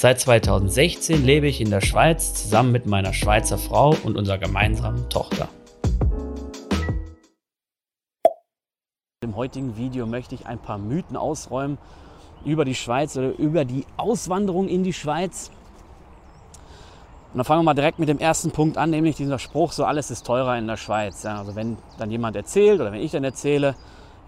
Seit 2016 lebe ich in der Schweiz zusammen mit meiner Schweizer Frau und unserer gemeinsamen Tochter. Im heutigen Video möchte ich ein paar Mythen ausräumen über die Schweiz oder über die Auswanderung in die Schweiz. Und dann fangen wir mal direkt mit dem ersten Punkt an, nämlich dieser Spruch, so alles ist teurer in der Schweiz. Ja, also wenn dann jemand erzählt oder wenn ich dann erzähle,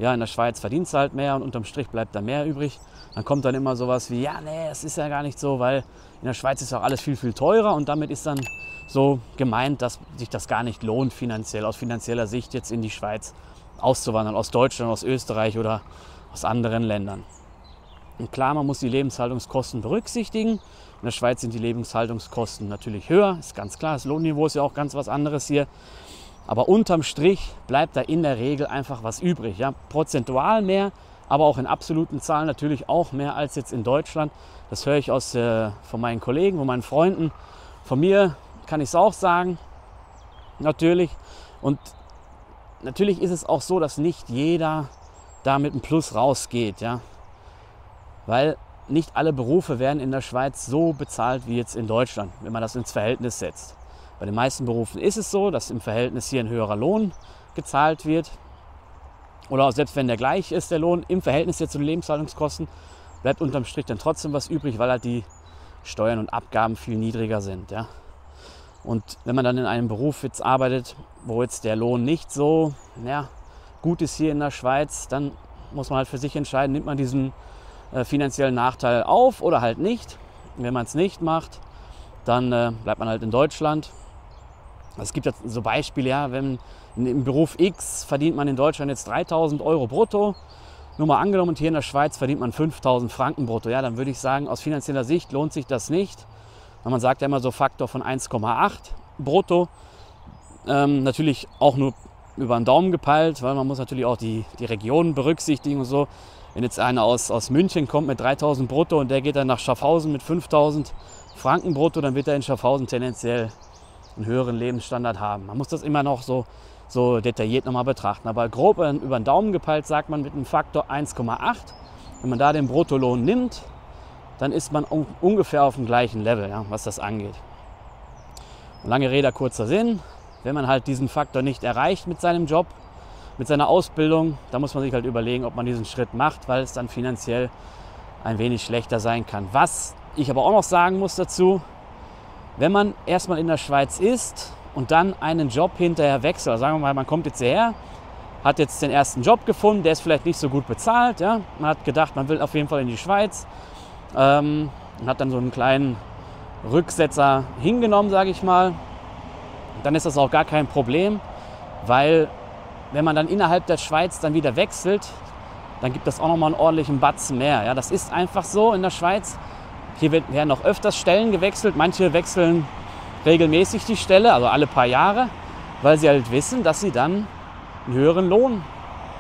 ja, in der Schweiz verdienst du halt mehr und unterm Strich bleibt da mehr übrig, dann kommt dann immer sowas wie, ja, nee, es ist ja gar nicht so, weil in der Schweiz ist auch alles viel, viel teurer und damit ist dann so gemeint, dass sich das gar nicht lohnt finanziell, aus finanzieller Sicht jetzt in die Schweiz auszuwandern, aus Deutschland, aus Österreich oder aus anderen Ländern. Und klar, man muss die Lebenshaltungskosten berücksichtigen. In der Schweiz sind die Lebenshaltungskosten natürlich höher, ist ganz klar. Das Lohnniveau ist ja auch ganz was anderes hier. Aber unterm Strich bleibt da in der Regel einfach was übrig. Ja? Prozentual mehr, aber auch in absoluten Zahlen natürlich auch mehr als jetzt in Deutschland. Das höre ich aus, äh, von meinen Kollegen, von meinen Freunden. Von mir kann ich es auch sagen, natürlich. Und natürlich ist es auch so, dass nicht jeder da mit einem Plus rausgeht. Ja? Weil nicht alle Berufe werden in der Schweiz so bezahlt wie jetzt in Deutschland, wenn man das ins Verhältnis setzt. Bei den meisten Berufen ist es so, dass im Verhältnis hier ein höherer Lohn gezahlt wird. Oder auch selbst wenn der gleich ist, der Lohn, im Verhältnis jetzt zu den Lebenshaltungskosten, bleibt unterm Strich dann trotzdem was übrig, weil halt die Steuern und Abgaben viel niedriger sind. Ja. Und wenn man dann in einem Beruf jetzt arbeitet, wo jetzt der Lohn nicht so ja, gut ist hier in der Schweiz, dann muss man halt für sich entscheiden, nimmt man diesen äh, finanziellen Nachteil auf oder halt nicht. wenn man es nicht macht, dann äh, bleibt man halt in Deutschland. Es gibt jetzt so Beispiele, ja, wenn im Beruf X verdient man in Deutschland jetzt 3000 Euro brutto. Nur mal angenommen, und hier in der Schweiz verdient man 5000 Franken brutto. Ja, dann würde ich sagen, aus finanzieller Sicht lohnt sich das nicht. Weil man sagt ja immer so Faktor von 1,8 brutto. Ähm, natürlich auch nur über den Daumen gepeilt, weil man muss natürlich auch die, die Regionen berücksichtigen und so. Wenn jetzt einer aus, aus München kommt mit 3000 brutto und der geht dann nach Schaffhausen mit 5000 Franken brutto, dann wird er in Schaffhausen tendenziell einen höheren Lebensstandard haben. Man muss das immer noch so, so detailliert nochmal betrachten. Aber grob über den Daumen gepeilt sagt man mit einem Faktor 1,8. Wenn man da den Bruttolohn nimmt, dann ist man ungefähr auf dem gleichen Level, ja, was das angeht. Lange Rede, kurzer Sinn. Wenn man halt diesen Faktor nicht erreicht mit seinem Job, mit seiner Ausbildung, da muss man sich halt überlegen, ob man diesen Schritt macht, weil es dann finanziell ein wenig schlechter sein kann. Was ich aber auch noch sagen muss dazu, wenn man erstmal in der Schweiz ist und dann einen Job hinterher wechselt, sagen wir mal, man kommt jetzt hierher, hat jetzt den ersten Job gefunden, der ist vielleicht nicht so gut bezahlt, ja? man hat gedacht, man will auf jeden Fall in die Schweiz ähm, und hat dann so einen kleinen Rücksetzer hingenommen, sage ich mal, dann ist das auch gar kein Problem, weil wenn man dann innerhalb der Schweiz dann wieder wechselt, dann gibt das auch nochmal einen ordentlichen Batzen mehr. Ja, das ist einfach so in der Schweiz. Hier werden noch öfters Stellen gewechselt. Manche wechseln regelmäßig die Stelle, also alle paar Jahre, weil sie halt wissen, dass sie dann einen höheren Lohn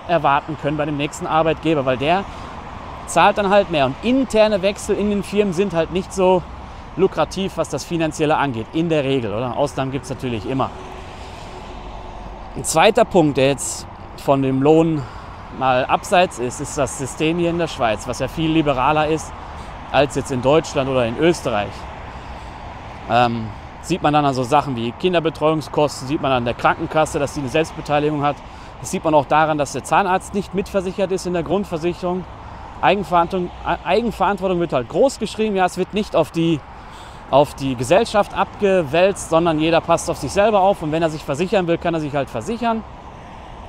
erwarten können bei dem nächsten Arbeitgeber, weil der zahlt dann halt mehr. Und interne Wechsel in den Firmen sind halt nicht so lukrativ, was das Finanzielle angeht, in der Regel. Oder? Ausnahmen gibt es natürlich immer. Ein zweiter Punkt, der jetzt von dem Lohn mal abseits ist, ist das System hier in der Schweiz, was ja viel liberaler ist als jetzt in Deutschland oder in Österreich. Ähm, sieht man dann an so Sachen wie Kinderbetreuungskosten, sieht man an der Krankenkasse, dass sie eine Selbstbeteiligung hat. Das sieht man auch daran, dass der Zahnarzt nicht mitversichert ist in der Grundversicherung. Eigenverantwortung, Eigenverantwortung wird halt groß geschrieben. Ja, es wird nicht auf die, auf die Gesellschaft abgewälzt, sondern jeder passt auf sich selber auf. Und wenn er sich versichern will, kann er sich halt versichern.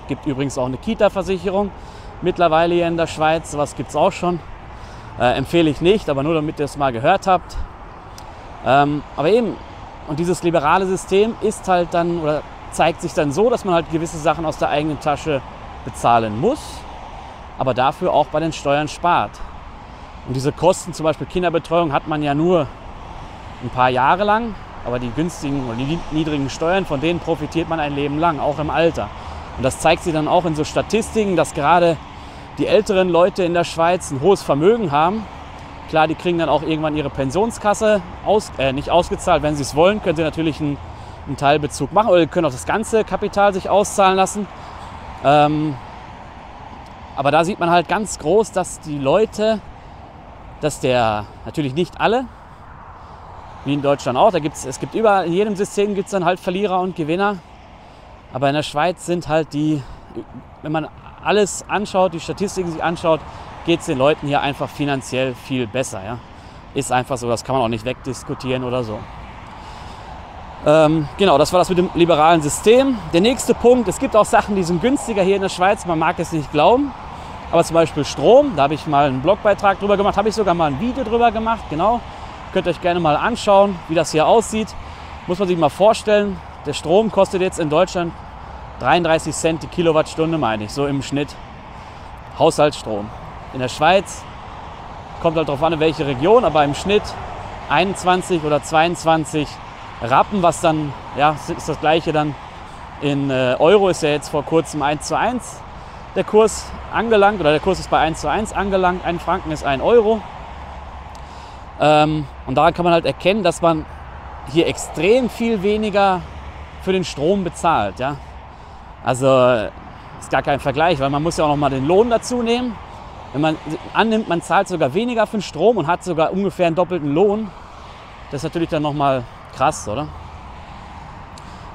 Gibt übrigens auch eine Kita-Versicherung mittlerweile hier in der Schweiz. Was gibt es auch schon. Äh, empfehle ich nicht, aber nur damit ihr es mal gehört habt. Ähm, aber eben, und dieses liberale System ist halt dann oder zeigt sich dann so, dass man halt gewisse Sachen aus der eigenen Tasche bezahlen muss, aber dafür auch bei den Steuern spart. Und diese Kosten, zum Beispiel Kinderbetreuung, hat man ja nur ein paar Jahre lang. aber die günstigen oder die niedrigen Steuern, von denen profitiert man ein Leben lang, auch im Alter. Und das zeigt sich dann auch in so Statistiken, dass gerade die älteren Leute in der Schweiz ein hohes Vermögen haben. Klar, die kriegen dann auch irgendwann ihre Pensionskasse aus, äh, nicht ausgezahlt. Wenn sie es wollen, können sie natürlich einen, einen Teilbezug machen oder können auch das ganze Kapital sich auszahlen lassen. Ähm, aber da sieht man halt ganz groß, dass die Leute, dass der, natürlich nicht alle, wie in Deutschland auch, da gibt's, es gibt überall, in jedem System gibt es dann halt Verlierer und Gewinner. Aber in der Schweiz sind halt die, wenn man alles anschaut, die Statistiken sich anschaut, geht es den Leuten hier einfach finanziell viel besser. Ja? Ist einfach so, das kann man auch nicht wegdiskutieren oder so. Ähm, genau, das war das mit dem liberalen System. Der nächste Punkt, es gibt auch Sachen, die sind günstiger hier in der Schweiz, man mag es nicht glauben. Aber zum Beispiel Strom, da habe ich mal einen Blogbeitrag drüber gemacht, habe ich sogar mal ein Video drüber gemacht, genau. Könnt ihr euch gerne mal anschauen, wie das hier aussieht. Muss man sich mal vorstellen, der Strom kostet jetzt in Deutschland 33 Cent die Kilowattstunde, meine ich, so im Schnitt. Haushaltsstrom. In der Schweiz kommt halt darauf an, in welche Region, aber im Schnitt 21 oder 22 Rappen, was dann, ja, ist das gleiche dann in äh, Euro, ist ja jetzt vor kurzem 1 zu 1 der Kurs angelangt, oder der Kurs ist bei 1 zu 1 angelangt, ein Franken ist 1 Euro. Ähm, und daran kann man halt erkennen, dass man hier extrem viel weniger für den Strom bezahlt. Ja? Also ist gar kein Vergleich, weil man muss ja auch noch mal den Lohn dazu nehmen. Wenn man annimmt, man zahlt sogar weniger für den Strom und hat sogar ungefähr einen doppelten Lohn, das ist natürlich dann noch mal krass, oder?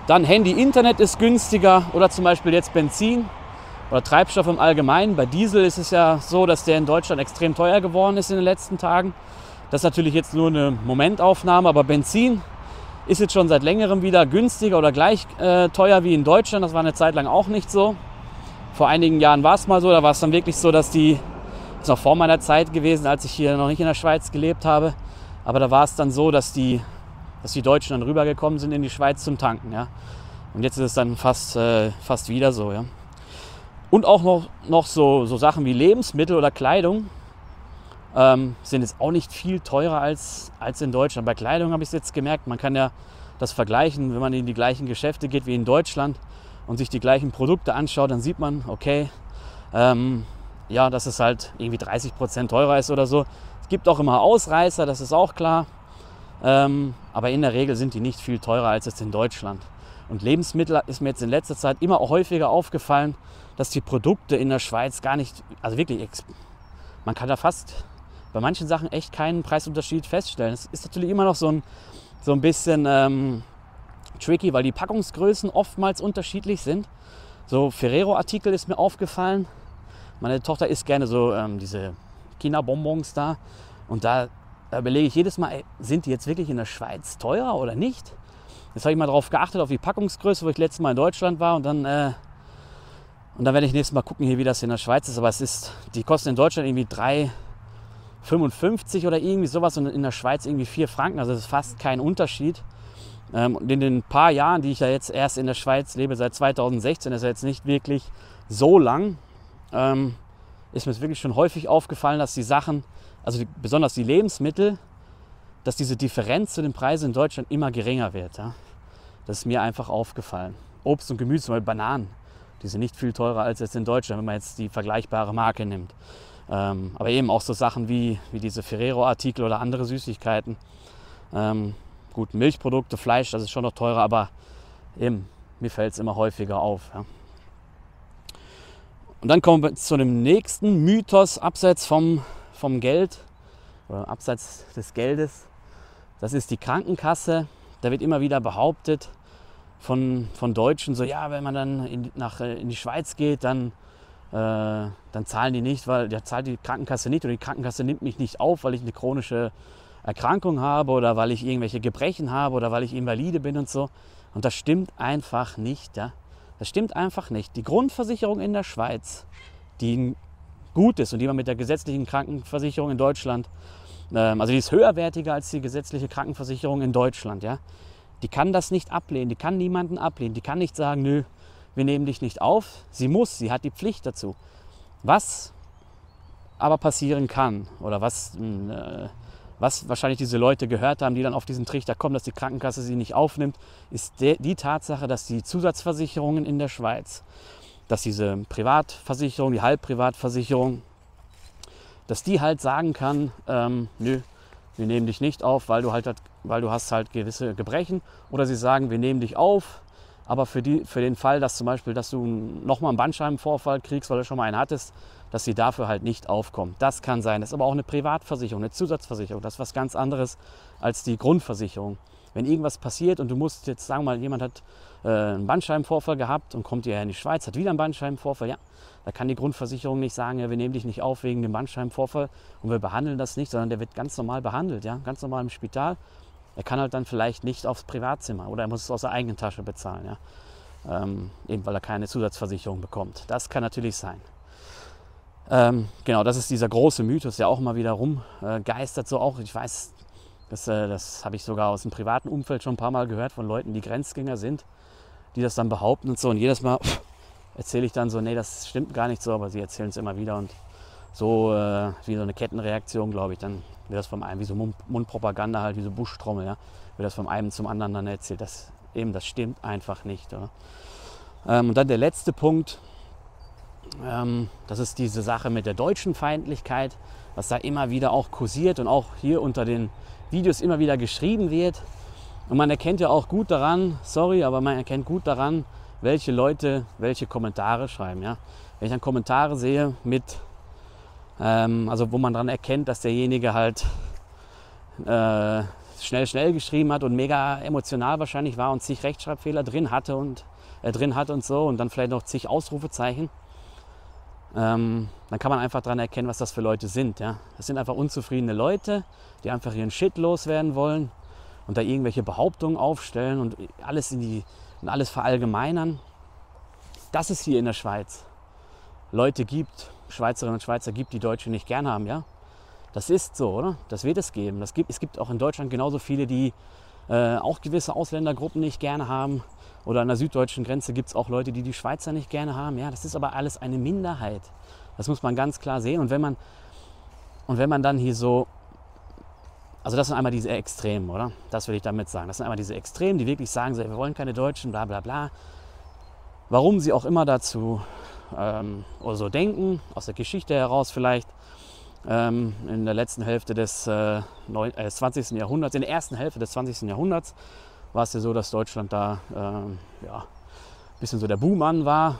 Dann Handy, Internet ist günstiger oder zum Beispiel jetzt Benzin oder Treibstoff im Allgemeinen. Bei Diesel ist es ja so, dass der in Deutschland extrem teuer geworden ist in den letzten Tagen. Das ist natürlich jetzt nur eine Momentaufnahme, aber Benzin ist jetzt schon seit längerem wieder günstiger oder gleich äh, teuer wie in Deutschland. Das war eine Zeit lang auch nicht so. Vor einigen Jahren war es mal so, da war es dann wirklich so, dass die, das ist noch vor meiner Zeit gewesen, als ich hier noch nicht in der Schweiz gelebt habe, aber da war es dann so, dass die, dass die Deutschen dann rübergekommen sind in die Schweiz zum Tanken. Ja. Und jetzt ist es dann fast, äh, fast wieder so. Ja. Und auch noch, noch so, so Sachen wie Lebensmittel oder Kleidung ähm, sind jetzt auch nicht viel teurer als, als in Deutschland. Bei Kleidung habe ich es jetzt gemerkt, man kann ja das vergleichen, wenn man in die gleichen Geschäfte geht wie in Deutschland und sich die gleichen Produkte anschaut, dann sieht man, okay, ähm, ja, dass es halt irgendwie 30 Prozent teurer ist oder so. Es gibt auch immer Ausreißer, das ist auch klar. Ähm, aber in der Regel sind die nicht viel teurer als jetzt in Deutschland. Und Lebensmittel ist mir jetzt in letzter Zeit immer häufiger aufgefallen, dass die Produkte in der Schweiz gar nicht, also wirklich, man kann da fast bei manchen Sachen echt keinen Preisunterschied feststellen. Es ist natürlich immer noch so ein, so ein bisschen ähm, tricky, weil die Packungsgrößen oftmals unterschiedlich sind. So Ferrero-Artikel ist mir aufgefallen. Meine Tochter isst gerne so ähm, diese China-Bonbons da. Und da überlege ich jedes Mal, ey, sind die jetzt wirklich in der Schweiz teurer oder nicht? Jetzt habe ich mal darauf geachtet, auf die Packungsgröße, wo ich letztes Mal in Deutschland war. Und dann, äh, und dann werde ich nächstes Mal gucken, hier, wie das in der Schweiz ist. Aber es ist, die kosten in Deutschland irgendwie drei, 55 oder irgendwie sowas und in der Schweiz irgendwie 4 Franken. Also das ist fast kein Unterschied. Ähm, und in den paar Jahren, die ich ja jetzt erst in der Schweiz lebe, seit 2016, ist ja jetzt nicht wirklich so lang, ähm, ist mir wirklich schon häufig aufgefallen, dass die Sachen, also die, besonders die Lebensmittel, dass diese Differenz zu den Preisen in Deutschland immer geringer wird. Das ist mir einfach aufgefallen. Obst und Gemüse, zum Beispiel Bananen, die sind nicht viel teurer als jetzt in Deutschland, wenn man jetzt die vergleichbare Marke nimmt. Ähm, aber eben auch so Sachen wie, wie diese Ferrero-Artikel oder andere Süßigkeiten. Ähm, gut, Milchprodukte, Fleisch, das ist schon noch teurer, aber eben, mir fällt es immer häufiger auf. Ja. Und dann kommen wir zu dem nächsten Mythos abseits vom, vom Geld oder abseits des Geldes. Das ist die Krankenkasse. Da wird immer wieder behauptet von, von Deutschen, so ja, wenn man dann in, nach, äh, in die Schweiz geht, dann dann zahlen die nicht, weil der zahlt die Krankenkasse nicht oder die Krankenkasse nimmt mich nicht auf, weil ich eine chronische Erkrankung habe oder weil ich irgendwelche Gebrechen habe oder weil ich invalide bin und so. Und das stimmt einfach nicht. Ja? Das stimmt einfach nicht. Die Grundversicherung in der Schweiz, die gut ist und die man mit der gesetzlichen Krankenversicherung in Deutschland, ähm, also die ist höherwertiger als die gesetzliche Krankenversicherung in Deutschland, ja, die kann das nicht ablehnen, die kann niemanden ablehnen, die kann nicht sagen, nö, wir nehmen dich nicht auf. Sie muss, sie hat die Pflicht dazu. Was aber passieren kann oder was, hm, äh, Was wahrscheinlich diese Leute gehört haben, die dann auf diesen Trichter kommen, dass die Krankenkasse sie nicht aufnimmt, ist die Tatsache, dass die Zusatzversicherungen in der Schweiz, dass diese Privatversicherung, die Halbprivatversicherung, dass die halt sagen kann, ähm, nö, wir nehmen dich nicht auf, weil du halt, weil du hast halt gewisse Gebrechen. Oder sie sagen, wir nehmen dich auf, aber für, die, für den Fall, dass zum Beispiel, dass du nochmal einen Bandscheibenvorfall kriegst, weil du schon mal einen hattest, dass sie dafür halt nicht aufkommt. Das kann sein. Das ist aber auch eine Privatversicherung, eine Zusatzversicherung. Das ist was ganz anderes als die Grundversicherung. Wenn irgendwas passiert und du musst jetzt, sagen mal, jemand hat äh, einen Bandscheibenvorfall gehabt und kommt hierher in die Schweiz, hat wieder einen Bandscheibenvorfall, ja, da kann die Grundversicherung nicht sagen, ja, wir nehmen dich nicht auf wegen dem Bandscheibenvorfall und wir behandeln das nicht, sondern der wird ganz normal behandelt, ja, ganz normal im Spital. Er kann halt dann vielleicht nicht aufs Privatzimmer oder er muss es aus der eigenen Tasche bezahlen, ja. Ähm, eben weil er keine Zusatzversicherung bekommt. Das kann natürlich sein. Ähm, genau, das ist dieser große Mythos, der auch mal wieder rumgeistert. Äh, so auch, ich weiß, das, äh, das habe ich sogar aus dem privaten Umfeld schon ein paar Mal gehört von Leuten, die Grenzgänger sind, die das dann behaupten und so. Und jedes Mal erzähle ich dann so, nee, das stimmt gar nicht so, aber sie erzählen es immer wieder und so äh, wie so eine Kettenreaktion, glaube ich, dann wird das vom einen, wie so Mundpropaganda halt, wie so Buschtrommel, ja, wird das vom einen zum anderen dann erzählt. Das eben, das stimmt einfach nicht. Ähm, und dann der letzte Punkt, ähm, das ist diese Sache mit der deutschen Feindlichkeit, was da immer wieder auch kursiert und auch hier unter den Videos immer wieder geschrieben wird. Und man erkennt ja auch gut daran, sorry, aber man erkennt gut daran, welche Leute welche Kommentare schreiben. Ja? Wenn ich dann Kommentare sehe mit, ähm, also wo man daran erkennt, dass derjenige halt äh, schnell, schnell geschrieben hat und mega emotional wahrscheinlich war und zig Rechtschreibfehler drin hatte und äh, drin hat und so und dann vielleicht noch zig Ausrufezeichen, ähm, dann kann man einfach daran erkennen, was das für Leute sind. Ja? Das sind einfach unzufriedene Leute, die einfach ihren Shit loswerden wollen und da irgendwelche Behauptungen aufstellen und alles in die und alles verallgemeinern, dass es hier in der Schweiz Leute gibt, Schweizerinnen und Schweizer gibt, die Deutsche nicht gern haben, ja. Das ist so, oder? Das wird es geben. Das gibt, es gibt auch in Deutschland genauso viele, die äh, auch gewisse Ausländergruppen nicht gerne haben. Oder an der süddeutschen Grenze gibt es auch Leute, die die Schweizer nicht gerne haben. Ja, das ist aber alles eine Minderheit. Das muss man ganz klar sehen. Und wenn man, und wenn man dann hier so also das sind einmal diese Extremen, oder? Das will ich damit sagen. Das sind einmal diese Extremen, die wirklich sagen, wir wollen keine Deutschen, bla bla bla. Warum sie auch immer dazu ähm, oder so denken, aus der Geschichte heraus vielleicht, ähm, in der letzten Hälfte des äh, äh, 20. Jahrhunderts, in der ersten Hälfte des 20. Jahrhunderts war es ja so, dass Deutschland da ähm, ja, ein bisschen so der Buhmann war.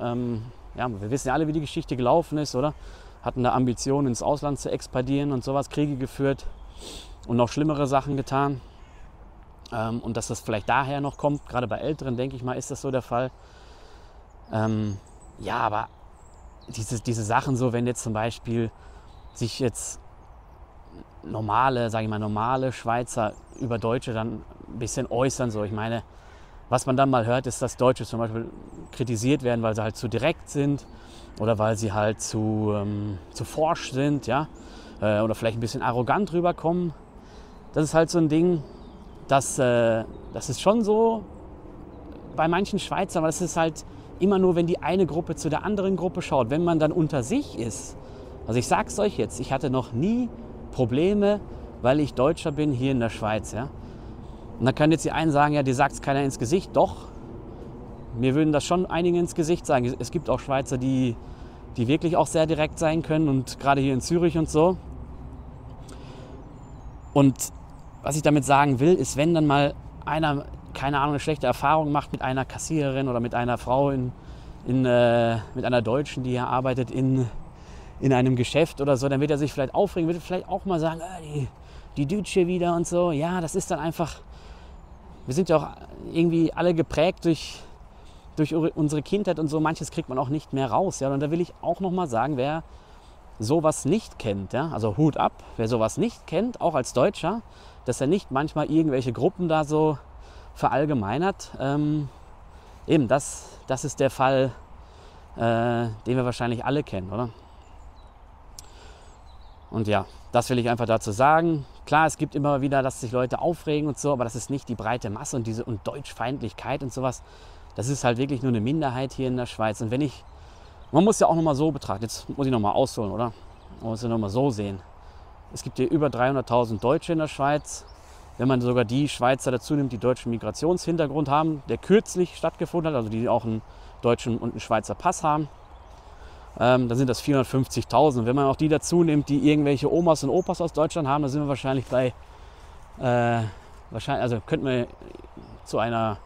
Ähm, ja, wir wissen ja alle, wie die Geschichte gelaufen ist, oder? Hatten da Ambitionen, ins Ausland zu expandieren und sowas, Kriege geführt und noch schlimmere Sachen getan. Ähm, und dass das vielleicht daher noch kommt, gerade bei Älteren, denke ich mal, ist das so der Fall. Ähm, ja, aber diese, diese Sachen so, wenn jetzt zum Beispiel sich jetzt normale, sage ich mal, normale Schweizer über Deutsche dann ein bisschen äußern, so, ich meine, was man dann mal hört, ist, dass Deutsche zum Beispiel kritisiert werden, weil sie halt zu direkt sind oder weil sie halt zu, ähm, zu forsch sind, ja äh, oder vielleicht ein bisschen arrogant rüberkommen. Das ist halt so ein Ding, das, äh, das ist schon so bei manchen Schweizern, aber das ist halt immer nur, wenn die eine Gruppe zu der anderen Gruppe schaut. Wenn man dann unter sich ist, also ich sag's euch jetzt, ich hatte noch nie Probleme, weil ich Deutscher bin hier in der Schweiz. Ja? Und dann kann jetzt die einen sagen, ja, dir sagt's keiner ins Gesicht. Doch, mir würden das schon einige ins Gesicht sagen. Es gibt auch Schweizer, die, die wirklich auch sehr direkt sein können und gerade hier in Zürich und so. Und was ich damit sagen will, ist, wenn dann mal einer, keine Ahnung, eine schlechte Erfahrung macht mit einer Kassiererin oder mit einer Frau, in, in, äh, mit einer Deutschen, die hier arbeitet in, in einem Geschäft oder so, dann wird er sich vielleicht aufregen, wird vielleicht auch mal sagen, ah, die, die Deutsche wieder und so. Ja, das ist dann einfach, wir sind ja auch irgendwie alle geprägt durch, durch unsere Kindheit und so. Manches kriegt man auch nicht mehr raus. Ja? Und da will ich auch noch mal sagen, wer sowas nicht kennt, ja, also Hut ab, wer sowas nicht kennt, auch als Deutscher, dass er nicht manchmal irgendwelche Gruppen da so verallgemeinert. Ähm, eben, das, das ist der Fall, äh, den wir wahrscheinlich alle kennen, oder? Und ja, das will ich einfach dazu sagen. Klar, es gibt immer wieder, dass sich Leute aufregen und so, aber das ist nicht die breite Masse und diese und Deutschfeindlichkeit und sowas. Das ist halt wirklich nur eine Minderheit hier in der Schweiz. Und wenn ich man muss ja auch nochmal so betrachten, jetzt muss ich nochmal ausholen, oder? Man muss ja nochmal so sehen. Es gibt hier über 300.000 Deutsche in der Schweiz. Wenn man sogar die Schweizer dazu nimmt, die deutschen Migrationshintergrund haben, der kürzlich stattgefunden hat, also die auch einen deutschen und einen Schweizer Pass haben, ähm, dann sind das 450.000. Wenn man auch die dazu nimmt, die irgendwelche Omas und Opas aus Deutschland haben, dann sind wir wahrscheinlich bei, äh, wahrscheinlich, also könnten wir zu einer,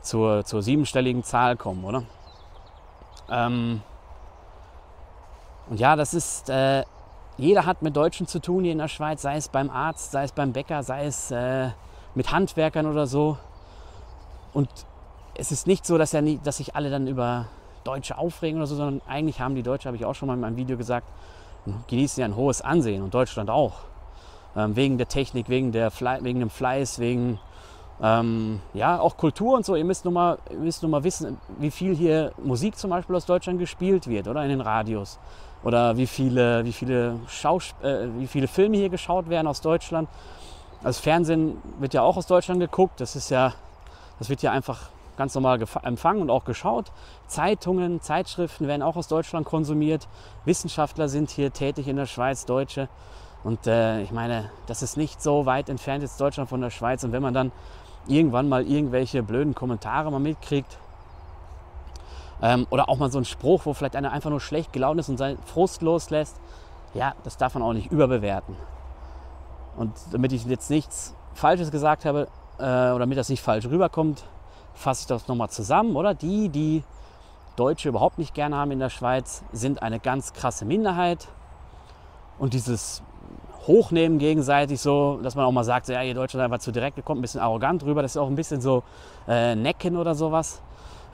zur, zur siebenstelligen Zahl kommen, oder? Ähm, und ja, das ist, äh, jeder hat mit Deutschen zu tun hier in der Schweiz, sei es beim Arzt, sei es beim Bäcker, sei es äh, mit Handwerkern oder so. Und es ist nicht so, dass, ja nie, dass sich alle dann über Deutsche aufregen oder so, sondern eigentlich haben die Deutschen, habe ich auch schon mal in meinem Video gesagt, genießen ja ein hohes Ansehen und Deutschland auch. Ähm, wegen der Technik, wegen, der Fle wegen dem Fleiß, wegen ähm, ja, auch Kultur und so. Ihr müsst nur, mal, ihr müsst nur mal wissen, wie viel hier Musik zum Beispiel aus Deutschland gespielt wird oder in den Radios oder wie viele, wie viele, Schaus äh, wie viele Filme hier geschaut werden aus Deutschland. Das Fernsehen wird ja auch aus Deutschland geguckt. Das ist ja, das wird ja einfach ganz normal empfangen und auch geschaut. Zeitungen, Zeitschriften werden auch aus Deutschland konsumiert. Wissenschaftler sind hier tätig in der Schweiz, Deutsche. Und äh, ich meine, das ist nicht so weit entfernt jetzt Deutschland von der Schweiz. Und wenn man dann irgendwann mal irgendwelche blöden Kommentare mal mitkriegt, ähm, oder auch mal so ein Spruch, wo vielleicht einer einfach nur schlecht gelaunt ist und seinen Frust loslässt. Ja, das darf man auch nicht überbewerten. Und damit ich jetzt nichts Falsches gesagt habe äh, oder damit das nicht falsch rüberkommt, fasse ich das nochmal zusammen, oder? Die, die Deutsche überhaupt nicht gerne haben in der Schweiz, sind eine ganz krasse Minderheit. Und dieses Hochnehmen gegenseitig so, dass man auch mal sagt, ja, ihr Deutschen einfach zu direkt, ihr kommt ein bisschen arrogant rüber, das ist auch ein bisschen so äh, Necken oder sowas.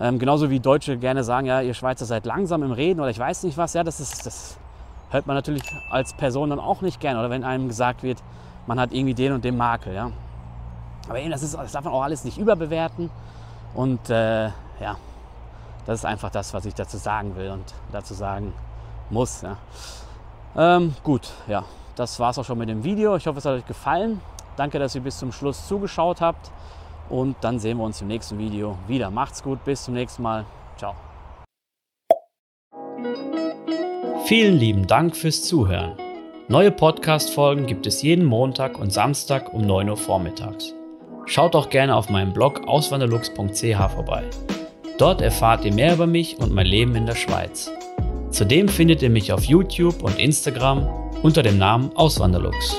Ähm, genauso wie Deutsche gerne sagen, ja, ihr Schweizer seid langsam im Reden oder ich weiß nicht was. Ja, das, ist, das hört man natürlich als Person dann auch nicht gerne. Oder wenn einem gesagt wird, man hat irgendwie den und den Makel. Ja. Aber eben, das, ist, das darf man auch alles nicht überbewerten. Und äh, ja, das ist einfach das, was ich dazu sagen will und dazu sagen muss. Ja. Ähm, gut, ja, das war es auch schon mit dem Video. Ich hoffe, es hat euch gefallen. Danke, dass ihr bis zum Schluss zugeschaut habt. Und dann sehen wir uns im nächsten Video wieder. Macht's gut, bis zum nächsten Mal. Ciao. Vielen lieben Dank fürs Zuhören. Neue Podcast-Folgen gibt es jeden Montag und Samstag um 9 Uhr vormittags. Schaut auch gerne auf meinem Blog auswanderlux.ch vorbei. Dort erfahrt ihr mehr über mich und mein Leben in der Schweiz. Zudem findet ihr mich auf YouTube und Instagram unter dem Namen Auswanderlux.